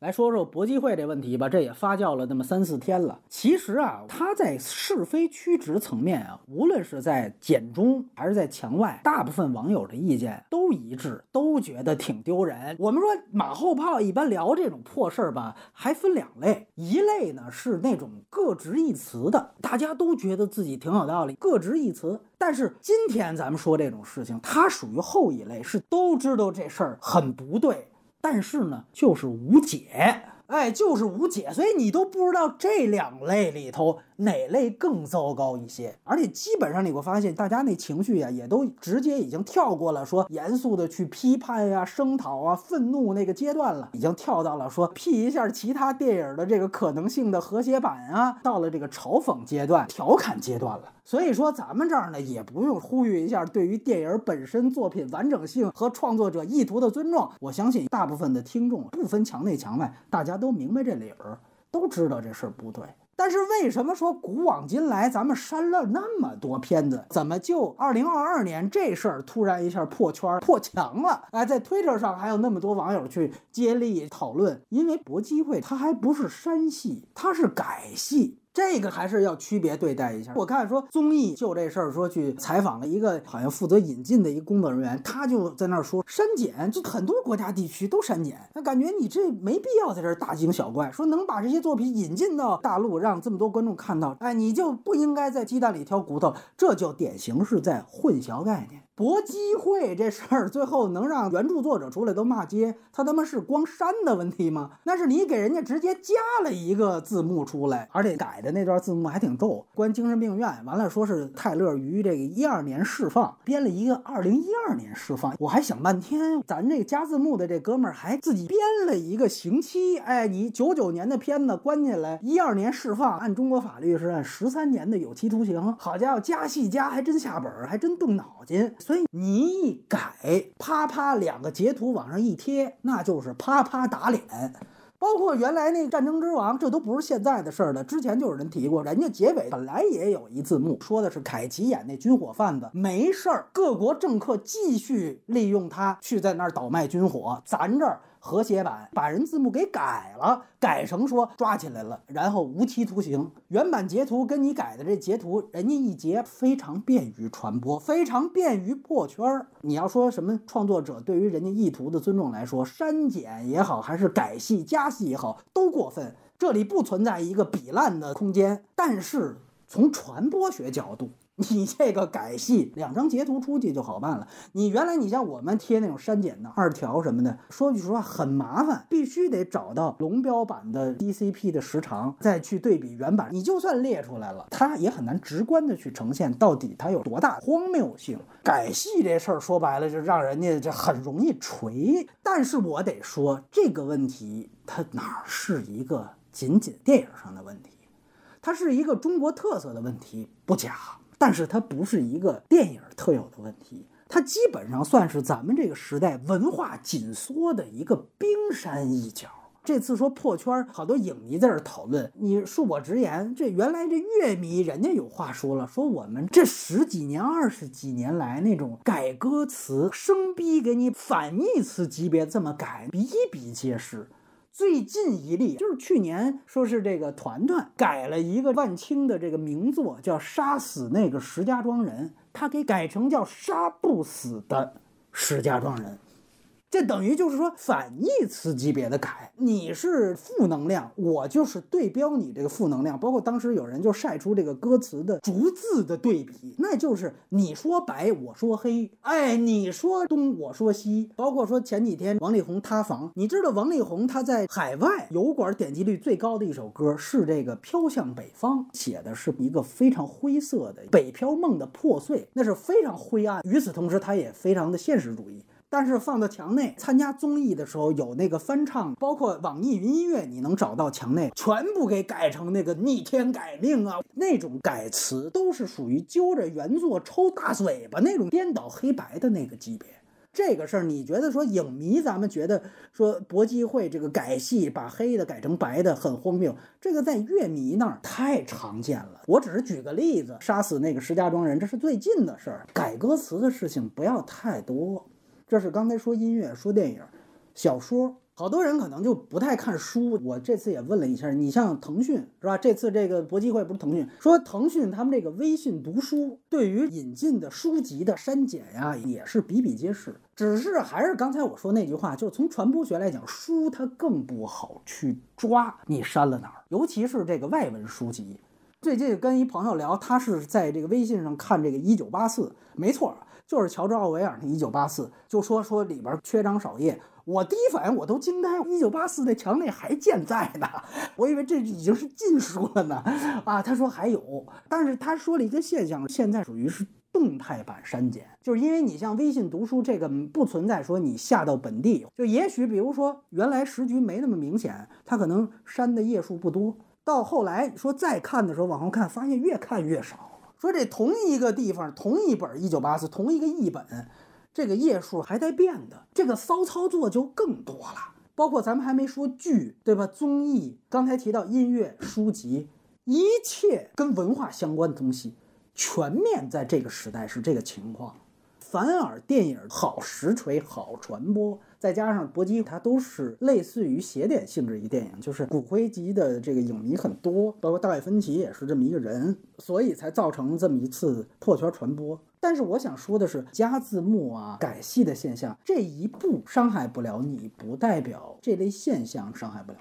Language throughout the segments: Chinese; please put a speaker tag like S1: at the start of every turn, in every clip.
S1: 来说说搏击会这问题吧，这也发酵了那么三四天了。其实啊，他在是非曲直层面啊，无论是在简中还是在墙外，大部分网友的意见都一致，都觉得挺丢人。我们说马后炮一般聊这种破事儿吧，还分两类，一类呢是那种各执一词的，大家都觉得自己挺有道理，各执一词。但是今天咱们说这种事情，它属于后一类，是都知道这事儿很不对。但是呢，就是无解，哎，就是无解，所以你都不知道这两类里头哪类更糟糕一些。而且基本上你会发现，大家那情绪呀，也都直接已经跳过了说严肃的去批判呀、声讨啊、愤怒那个阶段了，已经跳到了说批一下其他电影的这个可能性的和谐版啊，到了这个嘲讽阶段、调侃阶段了。所以说，咱们这儿呢也不用呼吁一下对于电影本身作品完整性和创作者意图的尊重。我相信大部分的听众不分墙内墙外，大家都明白这理儿，都知道这事儿不对。但是为什么说古往今来咱们删了那么多片子，怎么就二零二二年这事儿突然一下破圈破墙了？哎，在推特上还有那么多网友去接力讨论，因为搏击会它还不是删戏，它是改戏。这个还是要区别对待一下。我看说综艺就这事儿，说去采访了一个好像负责引进的一个工作人员，他就在那儿说删减，就很多国家地区都删减。那感觉你这没必要在这儿大惊小怪，说能把这些作品引进到大陆，让这么多观众看到，哎，你就不应该在鸡蛋里挑骨头，这就典型是在混淆概念。搏击会这事儿，最后能让原著作者出来都骂街，他他妈是光删的问题吗？那是你给人家直接加了一个字幕出来，而且改的那段字幕还挺逗，关精神病院，完了说是泰勒于这个一二年释放，编了一个二零一二年释放，我还想半天，咱这个加字幕的这哥们儿还自己编了一个刑期，哎，你九九年的片子关进来，一二年释放，按中国法律是按十三年的有期徒刑，好家伙，加戏加还真下本，还真动脑筋。所以你一改，啪啪两个截图往上一贴，那就是啪啪打脸。包括原来那《战争之王》，这都不是现在的事儿了。之前就有人提过，人家结尾本来也有一字幕，说的是凯奇演那军火贩子没事儿，各国政客继续利用他去在那儿倒卖军火，咱这儿。和谐版把人字幕给改了，改成说抓起来了，然后无期徒刑。原版截图跟你改的这截图，人家一截非常便于传播，非常便于破圈儿。你要说什么创作者对于人家意图的尊重来说，删减也好，还是改戏加戏也好，都过分。这里不存在一个比烂的空间，但是从传播学角度。你这个改戏，两张截图出去就好办了。你原来你像我们贴那种删减的二条什么的，说句实话很麻烦，必须得找到龙标版的 DCP 的时长，再去对比原版。你就算列出来了，它也很难直观的去呈现到底它有多大荒谬性。改戏这事儿说白了就让人家这很容易锤。但是我得说这个问题，它哪是一个仅仅电影上的问题，它是一个中国特色的问题，不假。但是它不是一个电影特有的问题，它基本上算是咱们这个时代文化紧缩的一个冰山一角。这次说破圈，好多影迷在这讨论。你恕我直言，这原来这乐迷人家有话说了，说我们这十几年、二十几年来那种改歌词、生逼给你反义词级别这么改，比比皆是。最近一例就是去年，说是这个团团改了一个万青的这个名作，叫《杀死那个石家庄人》，他给改成叫《杀不死的石家庄人》。这等于就是说反义词级别的改，你是负能量，我就是对标你这个负能量。包括当时有人就晒出这个歌词的逐字的对比，那就是你说白，我说黑，哎，你说东，我说西。包括说前几天王力宏塌房，你知道王力宏他在海外油管点击率最高的一首歌是这个《飘向北方》，写的是一个非常灰色的北漂梦的破碎，那是非常灰暗。与此同时，他也非常的现实主义。但是放到墙内参加综艺的时候，有那个翻唱，包括网易云音乐，你能找到墙内全部给改成那个逆天改命啊，那种改词都是属于揪着原作抽大嘴巴那种颠倒黑白的那个级别。这个事儿，你觉得说影迷咱们觉得说搏击会这个改戏把黑的改成白的很荒谬，这个在乐迷那儿太常见了。我只是举个例子，杀死那个石家庄人，这是最近的事儿，改歌词的事情不要太多。这是刚才说音乐、说电影、小说，好多人可能就不太看书。我这次也问了一下，你像腾讯是吧？这次这个博机会不是腾讯说腾讯他们这个微信读书对于引进的书籍的删减呀，也是比比皆是。只是还是刚才我说那句话，就是从传播学来讲，书它更不好去抓你删了哪儿，尤其是这个外文书籍。最近跟一朋友聊，他是在这个微信上看这个《一九八四》，没错，就是乔治奥威尔那《一九八四》，就说说里边缺章少页。我第一反应我都惊呆，一九八四那墙内还健在呢，我以为这已经是禁书了呢。啊，他说还有，但是他说了一个现象，现在属于是动态版删减，就是因为你像微信读书这个不存在说你下到本地，就也许比如说原来时局没那么明显，它可能删的页数不多。到后来说再看的时候，往后看发现越看越少。说这同一个地方，同一本《一九八四》，同一个译本，这个页数还在变的，这个骚操作就更多了。包括咱们还没说剧，对吧？综艺，刚才提到音乐、书籍，一切跟文化相关的东西，全面在这个时代是这个情况。反而电影好实锤、好传播。再加上搏击，它都是类似于邪典性质一电影，就是骨灰级的这个影迷很多，包括大卫芬奇也是这么一个人，所以才造成这么一次破圈传播。但是我想说的是，加字幕啊、改戏的现象，这一步伤害不了你，不代表这类现象伤害不了。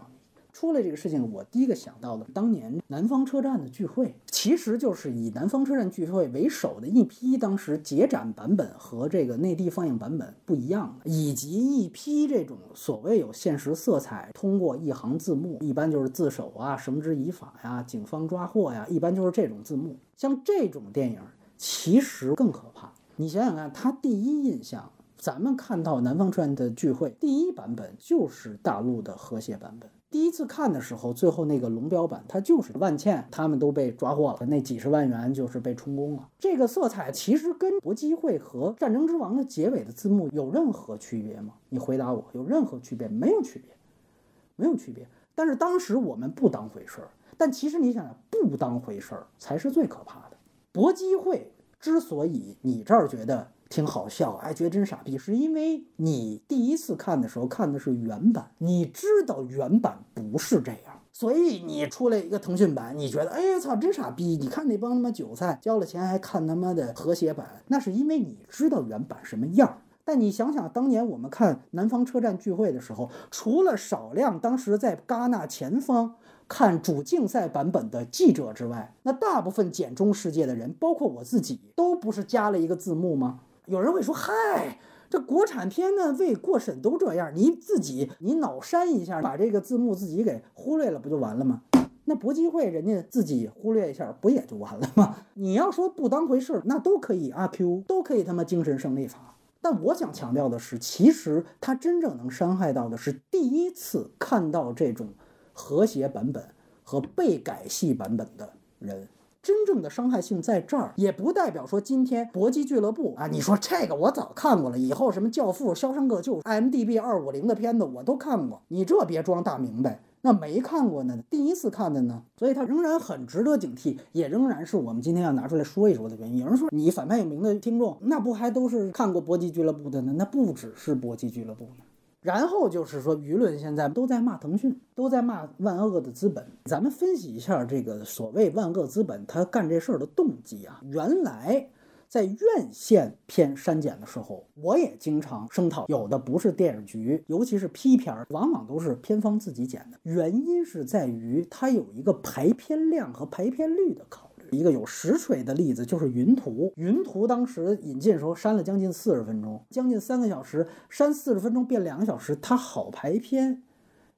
S1: 出了这个事情，我第一个想到的，当年南方车站的聚会，其实就是以南方车站聚会为首的一批当时节展版本和这个内地放映版本不一样的，以及一批这种所谓有现实色彩，通过一行字幕，一般就是自首啊、绳之以法呀、警方抓获呀，一般就是这种字幕。像这种电影，其实更可怕。你想想看，他第一印象，咱们看到南方车站的聚会第一版本就是大陆的和谐版本。第一次看的时候，最后那个龙标版，它就是万茜他们都被抓获了，那几十万元就是被充公了。这个色彩其实跟搏击会和战争之王的结尾的字幕有任何区别吗？你回答我，有任何区别？没有区别，没有区别。但是当时我们不当回事儿，但其实你想想，不当回事儿才是最可怕的。搏击会之所以你这儿觉得。挺好笑，哎，觉得真傻逼，是因为你第一次看的时候看的是原版，你知道原版不是这样，所以你出来一个腾讯版，你觉得，哎呀操，真傻逼！你看那帮他妈韭菜交了钱还看他妈的和谐版，那是因为你知道原版什么样。但你想想，当年我们看南方车站聚会的时候，除了少量当时在戛纳前方看主竞赛版本的记者之外，那大部分简中世界的人，包括我自己，都不是加了一个字幕吗？有人会说：“嗨，这国产片呢，为过审都这样，你自己你脑删一下，把这个字幕自己给忽略了，不就完了吗？那搏击会人家自己忽略一下，不也就完了吗？你要说不当回事，那都可以阿 Q，都可以他妈精神胜利法。但我想强调的是，其实他真正能伤害到的是第一次看到这种和谐版本和被改戏版本的人。”真正的伤害性在这儿，也不代表说今天搏击俱乐部啊，你说这个我早看过了，以后什么教父、肖申克救 IMDB 二五零的片子我都看过，你这别装大明白，那没看过呢，第一次看的呢，所以它仍然很值得警惕，也仍然是我们今天要拿出来说一说的原因。有人说你反派有名的听众，那不还都是看过搏击俱乐部的呢？那不只是搏击俱乐部呢。然后就是说，舆论现在都在骂腾讯，都在骂万恶的资本。咱们分析一下这个所谓万恶资本他干这事儿的动机啊。原来在院线片删减的时候，我也经常声讨，有的不是电影局，尤其是批片儿，往往都是片方自己剪的。原因是在于它有一个排片量和排片率的考。一个有实锤的例子就是《云图》，《云图》当时引进的时候删了将近四十分钟，将近三个小时，删四十分钟变两个小时，它好排片。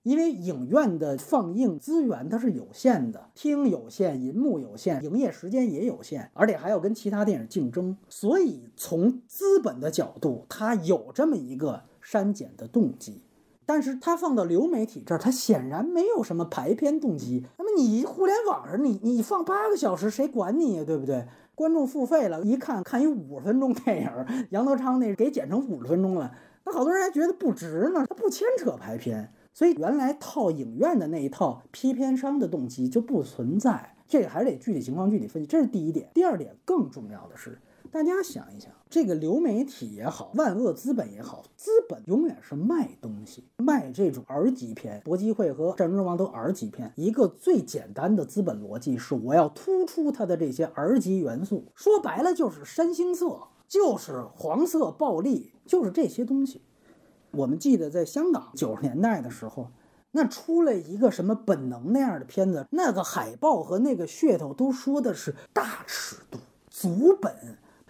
S1: 因为影院的放映资源它是有限的，厅有限，银幕有限，营业时间也有限，而且还要跟其他电影竞争，所以从资本的角度，它有这么一个删减的动机。但是它放到流媒体这儿，它显然没有什么排片动机。那么你互联网上，你你放八个小时，谁管你呀？对不对？观众付费了，一看看一五十分钟电影，杨德昌那给剪成五十分钟了，那好多人还觉得不值呢。它不牵扯排片，所以原来套影院的那一套批片商的动机就不存在。这个还是得具体情况具体分析，这是第一点。第二点更重要的是，大家想一想，这个流媒体也好，万恶资本也好，资本永远是卖东西，卖这种 R 级片。搏击会和战争之王都 R 级片，一个最简单的资本逻辑是，我要突出它的这些 R 级元素，说白了就是山星色，就是黄色暴力，就是这些东西。我们记得在香港九十年代的时候。那出来一个什么本能那样的片子，那个海报和那个噱头都说的是大尺度、足本。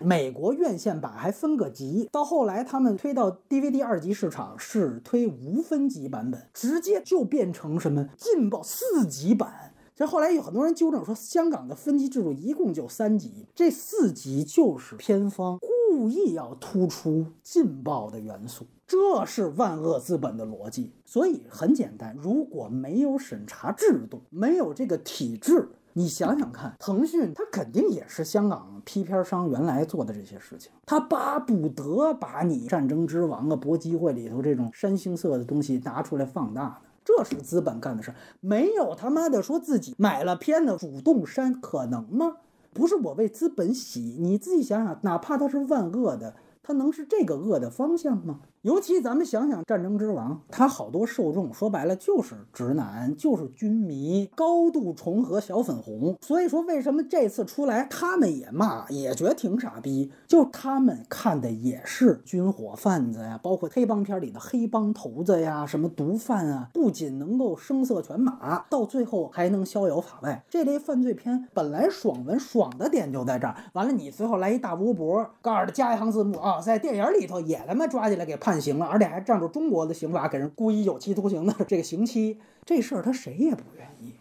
S1: 美国院线版还分个级，到后来他们推到 DVD 二级市场是推无分级版本，直接就变成什么劲爆四级版。这后来有很多人纠正说，香港的分级制度一共就三级，这四级就是片方故意要突出劲爆的元素。这是万恶资本的逻辑，所以很简单，如果没有审查制度，没有这个体制，你想想看，腾讯它肯定也是香港批片商原来做的这些事情，他巴不得把你《战争之王》啊、搏击会里头这种山星色的东西拿出来放大呢，这是资本干的事，没有他妈的说自己买了片子主动删，可能吗？不是我为资本洗，你自己想想，哪怕他是万恶的，他能是这个恶的方向吗？尤其咱们想想《战争之王》，它好多受众说白了就是直男，就是军迷，高度重合小粉红。所以说，为什么这次出来他们也骂，也觉得挺傻逼？就他们看的也是军火贩子呀，包括黑帮片里的黑帮头子呀，什么毒贩啊，不仅能够声色犬马，到最后还能逍遥法外。这类犯罪片本来爽文爽的点就在这儿，完了你最后来一大波博，告诉他加一行字幕啊，在电影里头也他妈抓起来给判。判刑了，而且还仗着中国的刑法给人故意有期徒刑的这个刑期，这事儿他谁也不愿意。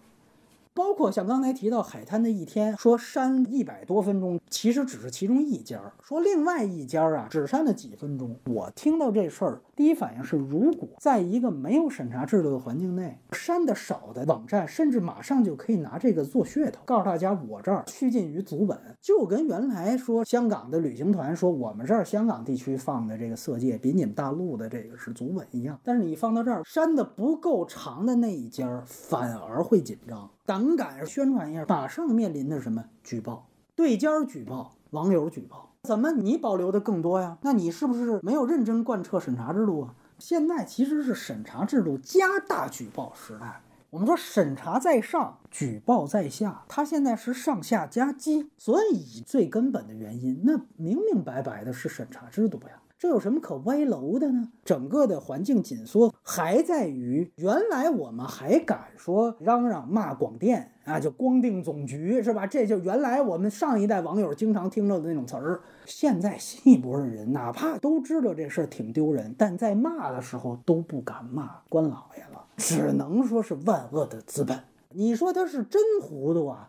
S1: 包括像刚才提到海滩的一天，说删一百多分钟，其实只是其中一家儿。说另外一家儿啊，只删了几分钟。我听到这事儿，第一反应是，如果在一个没有审查制度的环境内，删的少的网站，甚至马上就可以拿这个做噱头，告诉大家我这儿趋近于足本，就跟原来说香港的旅行团说我们这儿香港地区放的这个色戒比你们大陆的这个是足本一样。但是你放到这儿删的不够长的那一家，反而会紧张。胆敢宣传一下，马上面临的什么举报？对家举报，网友举报，怎么你保留的更多呀？那你是不是没有认真贯彻审查制度啊？现在其实是审查制度加大举报时代。我们说审查在上，举报在下，它现在是上下夹击，所以最根本的原因，那明明白白的是审查制度呀。这有什么可歪楼的呢？整个的环境紧缩还在于原来我们还敢说嚷嚷骂广电啊，就光腚总局是吧？这就原来我们上一代网友经常听到的那种词儿。现在新一波的人，哪怕都知道这事儿挺丢人，但在骂的时候都不敢骂关老爷了，只能说是万恶的资本。你说他是真糊涂啊，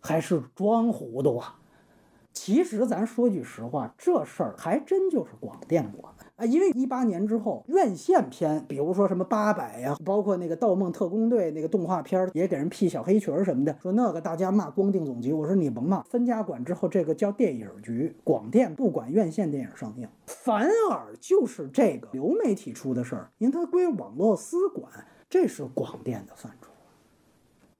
S1: 还是装糊涂啊？其实咱说句实话，这事儿还真就是广电管啊。因为一八年之后，院线片，比如说什么八百呀，包括那个《盗梦特工队》那个动画片，也给人辟小黑裙什么的，说那个大家骂光腚总局，我说你甭骂，分家管之后，这个叫电影局，广电不管院线电影上映，反而就是这个流媒体出的事儿，因为它归网络司管，这是广电的范畴。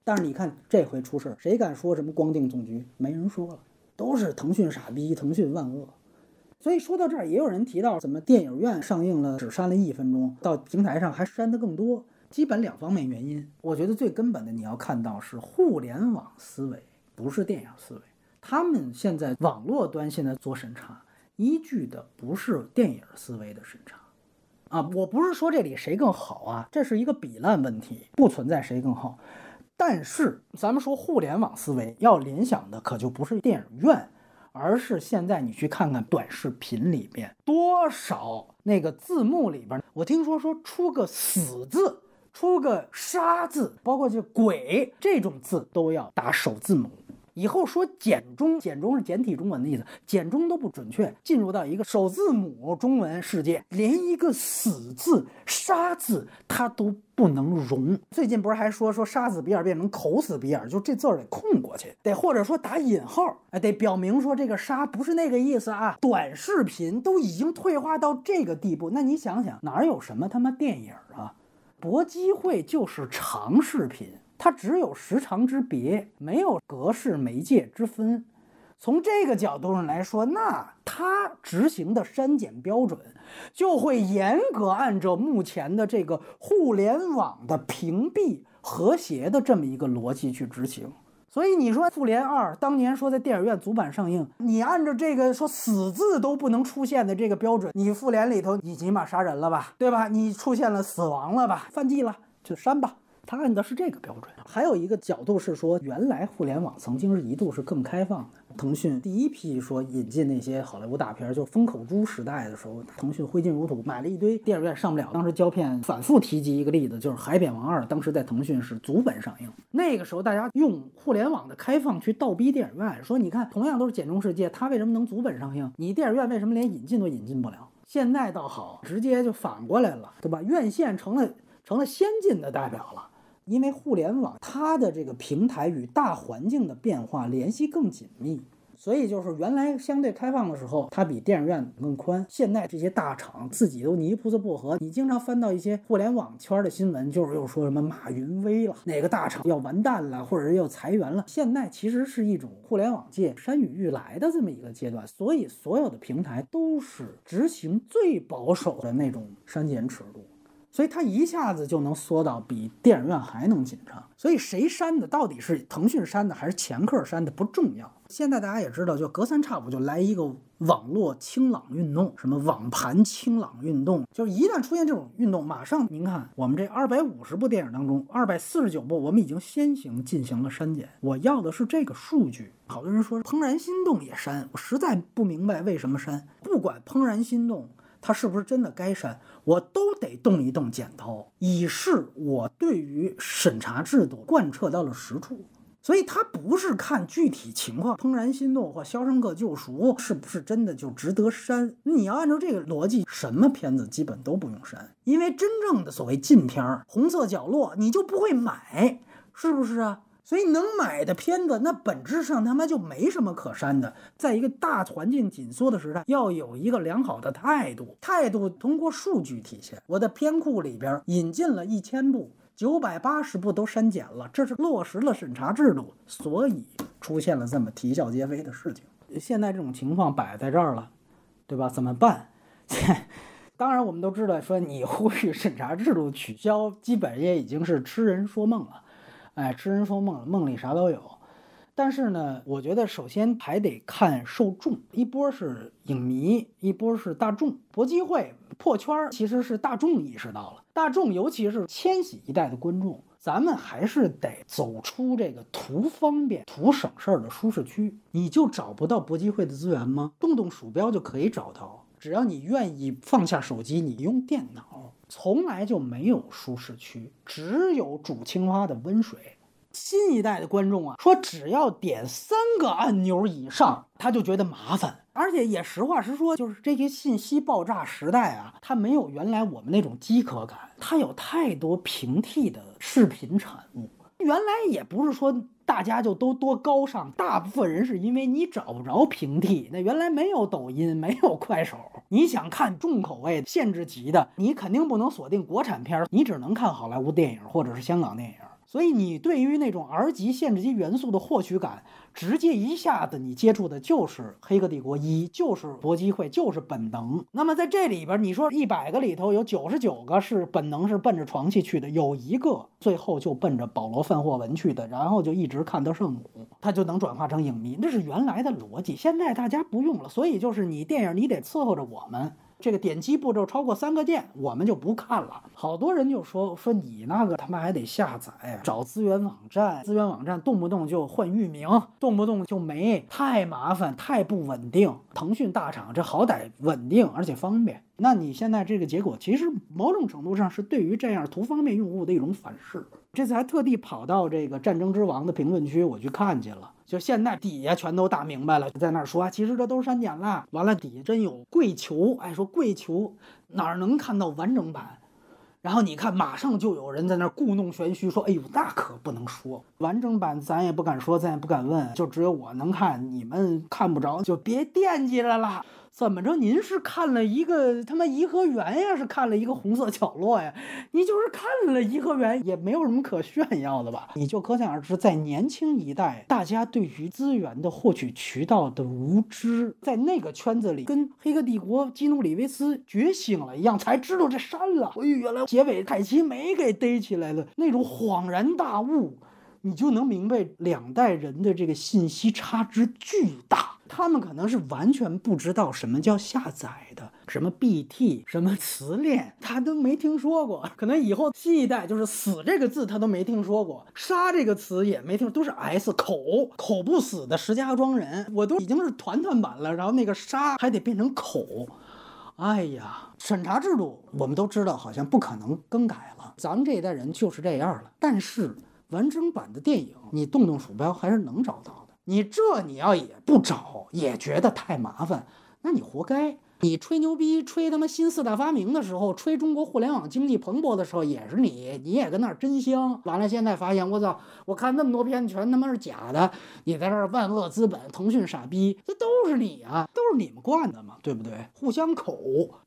S1: 但是你看这回出事儿，谁敢说什么光腚总局？没人说了。都是腾讯傻逼，腾讯万恶。所以说到这儿，也有人提到，怎么电影院上映了只删了一分钟，到平台上还删的更多？基本两方面原因。我觉得最根本的，你要看到是互联网思维，不是电影思维。他们现在网络端现在做审查，依据的不是电影思维的审查。啊，我不是说这里谁更好啊，这是一个比烂问题，不存在谁更好。但是，咱们说互联网思维要联想的可就不是电影院，而是现在你去看看短视频里边多少那个字幕里边，我听说说出个死字，出个杀字，包括这鬼这种字都要打首字母。以后说简中，简中是简体中文的意思，简中都不准确。进入到一个首字母中文世界，连一个死字、杀字它都不能容。最近不是还说说杀死比尔变成口死比尔，就这字儿得空过去，得或者说打引号，哎，得表明说这个杀不是那个意思啊。短视频都已经退化到这个地步，那你想想哪有什么他妈电影啊？搏击会就是长视频。它只有时长之别，没有格式媒介之分。从这个角度上来说，那它执行的删减标准就会严格按照目前的这个互联网的屏蔽和谐的这么一个逻辑去执行。所以你说《复联二》当年说在电影院组版上映，你按照这个说死字都不能出现的这个标准，你复联里头你起码杀人了吧，对吧？你出现了死亡了吧，犯忌了就删吧。他按的是这个标准。还有一个角度是说，原来互联网曾经是一度是更开放的。腾讯第一批说引进那些好莱坞大片，就风口猪时代的时候，腾讯挥金如土，买了一堆电影院上不了。当时胶片反复提及一个例子，就是《海扁王二》，当时在腾讯是足本上映。那个时候大家用互联网的开放去倒逼电影院，说你看同样都是简中世界，它为什么能足本上映？你电影院为什么连引进都引进不了？现在倒好，直接就反过来了，对吧？院线成了成了先进的代表了。因为互联网它的这个平台与大环境的变化联系更紧密，所以就是原来相对开放的时候，它比电影院更宽。现在这些大厂自己都泥菩萨过河，你经常翻到一些互联网圈的新闻，就是又说什么马云威了，哪个大厂要完蛋了，或者是要裁员了。现在其实是一种互联网界山雨欲来的这么一个阶段，所以所有的平台都是执行最保守的那种删减尺度。所以它一下子就能缩到比电影院还能紧张。所以谁删的，到底是腾讯删的还是前客删的不重要。现在大家也知道，就隔三差五就来一个网络清朗运动，什么网盘清朗运动，就是一旦出现这种运动，马上您看我们这二百五十部电影当中，二百四十九部我们已经先行进行了删减。我要的是这个数据。好多人说《怦然心动》也删，我实在不明白为什么删。不管《怦然心动》。它是不是真的该删？我都得动一动剪刀，以示我对于审查制度贯彻到了实处。所以它不是看具体情况，《怦然心动》或《肖申克救赎》是不是真的就值得删？你要按照这个逻辑，什么片子基本都不用删，因为真正的所谓禁片儿，《红色角落》你就不会买，是不是啊？所以能买的片子，那本质上他妈就没什么可删的。在一个大环境紧缩的时代，要有一个良好的态度，态度通过数据体现。我的片库里边引进了一千部，九百八十部都删减了，这是落实了审查制度，所以出现了这么啼笑皆非的事情。现在这种情况摆在这儿了，对吧？怎么办？当然，我们都知道，说你呼吁审查制度取消，基本也已经是痴人说梦了。哎，痴人说梦，梦里啥都有。但是呢，我觉得首先还得看受众，一波是影迷，一波是大众。搏击会破圈其实是大众意识到了，大众尤其是千禧一代的观众，咱们还是得走出这个图方便、图省事儿的舒适区。你就找不到搏击会的资源吗？动动鼠标就可以找到，只要你愿意放下手机，你用电脑。从来就没有舒适区，只有煮青蛙的温水。新一代的观众啊，说只要点三个按钮以上，他就觉得麻烦。而且也实话实说，就是这些信息爆炸时代啊，它没有原来我们那种饥渴感，它有太多平替的视频产物。原来也不是说。大家就都多高尚，大部分人是因为你找不着平替。那原来没有抖音，没有快手，你想看重口味、限制级的，你肯定不能锁定国产片，你只能看好莱坞电影或者是香港电影。所以你对于那种 R 级限制级元素的获取感。直接一下子你接触的就是《黑客帝国一》，就是《搏击会》，就是本能。那么在这里边，你说一百个里头有九十九个是本能，是奔着床戏去的，有一个最后就奔着保罗·范霍文去的，然后就一直看到圣母，他就能转化成影迷。那是原来的逻辑，现在大家不用了。所以就是你电影，你得伺候着我们。这个点击步骤超过三个键，我们就不看了。好多人就说说你那个他妈还得下载，找资源网站，资源网站动不动就换域名，动不动就没，太麻烦，太不稳定。腾讯大厂这好歹稳定而且方便。那你现在这个结果，其实某种程度上是对于这样图方便用户的一种反噬。这次还特地跑到这个《战争之王》的评论区，我去看去了。就现在底下全都打明白了，在那儿说，其实这都是删减了。完了底下真有跪求，哎，说跪求哪儿能看到完整版？然后你看，马上就有人在那儿故弄玄虚，说，哎呦，那可不能说完整版，咱也不敢说，咱也不敢问，就只有我能看，你们看不着，就别惦记着了。怎么着？您是看了一个他妈颐和园呀，是看了一个红色角落呀？你就是看了颐和园，也没有什么可炫耀的吧？你就可想而知，在年轻一代，大家对于资源的获取渠道的无知，在那个圈子里，跟《黑客帝国》基努里维斯觉醒了一样，才知道这删了。哎呦，原来结尾凯奇没给逮起来的，那种恍然大悟。你就能明白两代人的这个信息差之巨大，他们可能是完全不知道什么叫下载的，什么 BT，什么磁链，他都没听说过。可能以后新一代就是“死”这个字他都没听说过，“杀”这个词也没听，都是 S 口口不死的石家庄人，我都已经是团团版了，然后那个“杀”还得变成口，哎呀，审查制度我们都知道，好像不可能更改了，咱们这一代人就是这样了，但是。完整版的电影，你动动鼠标还是能找到。你这你要也不找，也觉得太麻烦，那你活该。你吹牛逼，吹他妈新四大发明的时候，吹中国互联网经济蓬勃的时候，也是你，你也跟那儿真香。完了，现在发现，我操，我看那么多片子全他妈是假的，你在这儿万恶资本，腾讯傻逼，这都是你啊，都是你们惯的嘛，对不对？互相口，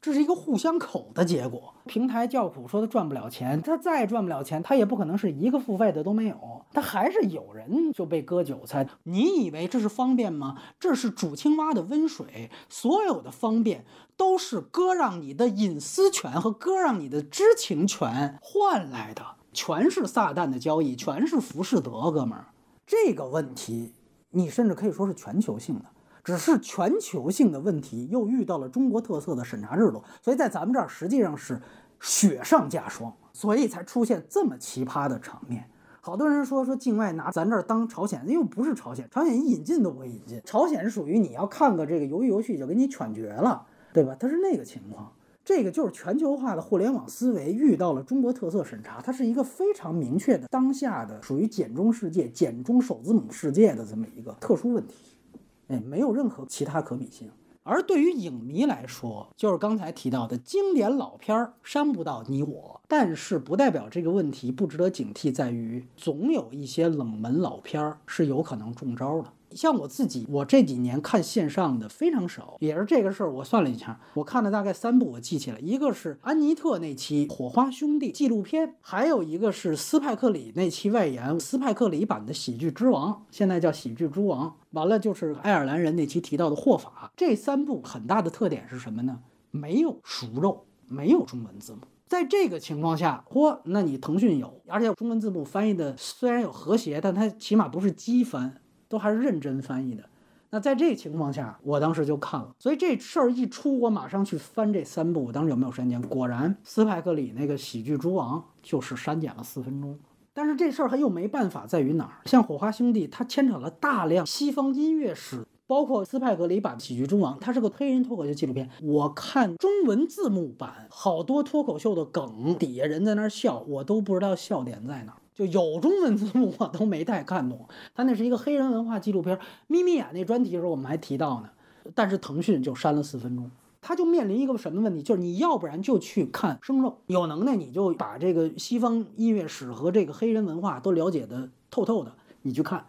S1: 这是一个互相口的结果。平台叫苦说他赚不了钱，他再赚不了钱，他也不可能是一个付费的都没有，他还是有人就被割韭菜。你以为这是方便吗？这是煮青蛙的温水，所有的方便。都是割让你的隐私权和割让你的知情权换来的，全是撒旦的交易，全是浮士德，哥们儿。这个问题，你甚至可以说是全球性的，只是全球性的问题又遇到了中国特色的审查制度，所以在咱们这儿实际上是雪上加霜，所以才出现这么奇葩的场面。好多人说说境外拿咱这儿当朝鲜，因为不是朝鲜，朝鲜一引进都不会引进，朝鲜是属于你要看个这个鱿鱼游戏就给你犬绝了。对吧？它是那个情况，这个就是全球化的互联网思维遇到了中国特色审查，它是一个非常明确的当下的属于简中世界、简中首字母世界的这么一个特殊问题，哎，没有任何其他可比性。而对于影迷来说，就是刚才提到的经典老片儿伤不到你我，但是不代表这个问题不值得警惕，在于总有一些冷门老片儿是有可能中招的。像我自己，我这几年看线上的非常少，也是这个事儿。我算了一下，我看了大概三部，我记起来，一个是安妮特那期《火花兄弟》纪录片，还有一个是斯派克里那期外延斯派克里版的《喜剧之王》，现在叫《喜剧之王》。完了就是爱尔兰人那期提到的《霍法》。这三部很大的特点是什么呢？没有熟肉，没有中文字幕。在这个情况下，嚯，那你腾讯有，而且中文字幕翻译的虽然有和谐，但它起码不是机翻。都还是认真翻译的，那在这情况下，我当时就看了，所以这事儿一出，我马上去翻这三部，我当时有没有删减？果然，斯派克里那个喜剧诸王就是删减了四分钟。但是这事儿他又没办法，在于哪儿？像火花兄弟，它牵扯了大量西方音乐史，包括斯派格里版喜剧之王，它是个黑人脱口秀纪录片。我看中文字幕版，好多脱口秀的梗底下人在那笑，我都不知道笑点在哪。就有中文字幕我都没太看懂，他那是一个黑人文化纪录片。眯眯眼那专题的时候我们还提到呢，但是腾讯就删了四分钟，他就面临一个什么问题？就是你要不然就去看生肉，有能耐你就把这个西方音乐史和这个黑人文化都了解的透透的，你去看；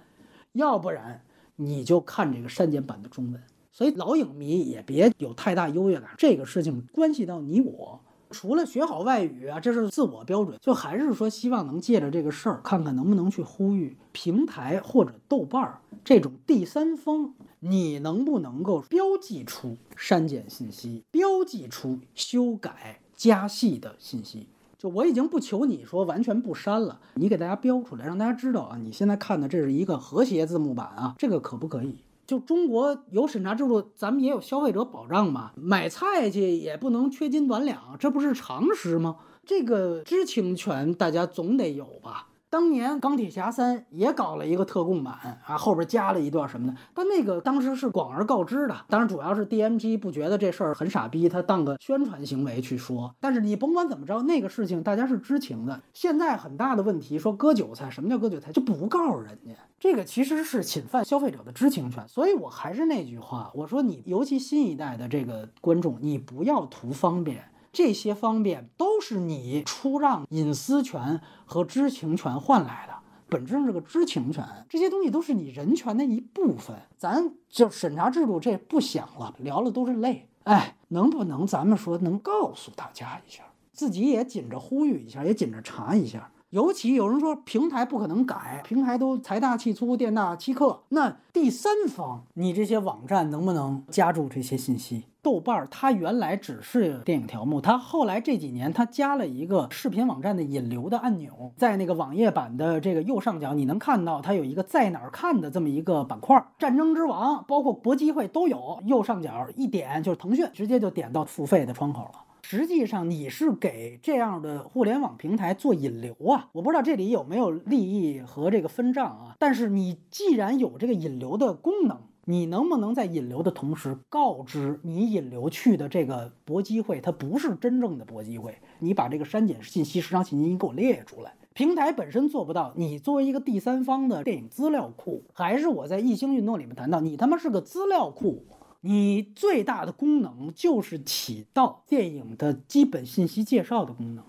S1: 要不然你就看这个删减版的中文。所以老影迷也别有太大优越感，这个事情关系到你我。除了学好外语啊，这是自我标准，就还是说希望能借着这个事儿，看看能不能去呼吁平台或者豆瓣儿这种第三方，你能不能够标记出删减信息，标记出修改加戏的信息？就我已经不求你说完全不删了，你给大家标出来，让大家知道啊，你现在看的这是一个和谐字幕版啊，这个可不可以？就中国有审查制度，咱们也有消费者保障嘛。买菜去也不能缺斤短两，这不是常识吗？这个知情权大家总得有吧。当年钢铁侠三也搞了一个特供版啊，后边加了一段什么的，但那个当时是广而告之的，当然主要是 DMG 不觉得这事儿很傻逼，他当个宣传行为去说。但是你甭管怎么着，那个事情大家是知情的。现在很大的问题说割韭菜，什么叫割韭菜？就不告诉人家，这个其实是侵犯消费者的知情权。所以我还是那句话，我说你尤其新一代的这个观众，你不要图方便。这些方便都是你出让隐私权和知情权换来的，本质上是个知情权，这些东西都是你人权的一部分。咱就审查制度这不想了，聊了都是泪。哎，能不能咱们说能告诉大家一下，自己也紧着呼吁一下，也紧着查一下。尤其有人说平台不可能改，平台都财大气粗、店大欺客。那第三方，你这些网站能不能加注这些信息？豆瓣儿它原来只是电影条目，它后来这几年它加了一个视频网站的引流的按钮，在那个网页版的这个右上角，你能看到它有一个在哪儿看的这么一个板块。战争之王包括搏击会都有，右上角一点就是腾讯，直接就点到付费的窗口了。实际上你是给这样的互联网平台做引流啊，我不知道这里有没有利益和这个分账啊。但是你既然有这个引流的功能，你能不能在引流的同时告知你引流去的这个搏击会，它不是真正的搏击会？你把这个删减信息、时长信息给我列出来。平台本身做不到，你作为一个第三方的电影资料库，还是我在异星运动里面谈到，你他妈是个资料库。你最大的功能就是起到电影的基本信息介绍的功能。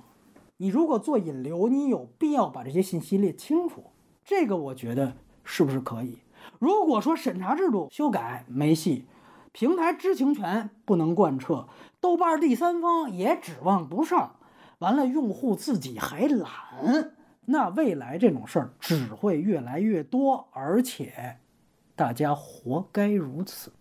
S1: 你如果做引流，你有必要把这些信息列清楚。这个我觉得是不是可以？如果说审查制度修改没戏，平台知情权不能贯彻，豆瓣第三方也指望不上，完了用户自己还懒，那未来这种事儿只会越来越多，而且大家活该如此。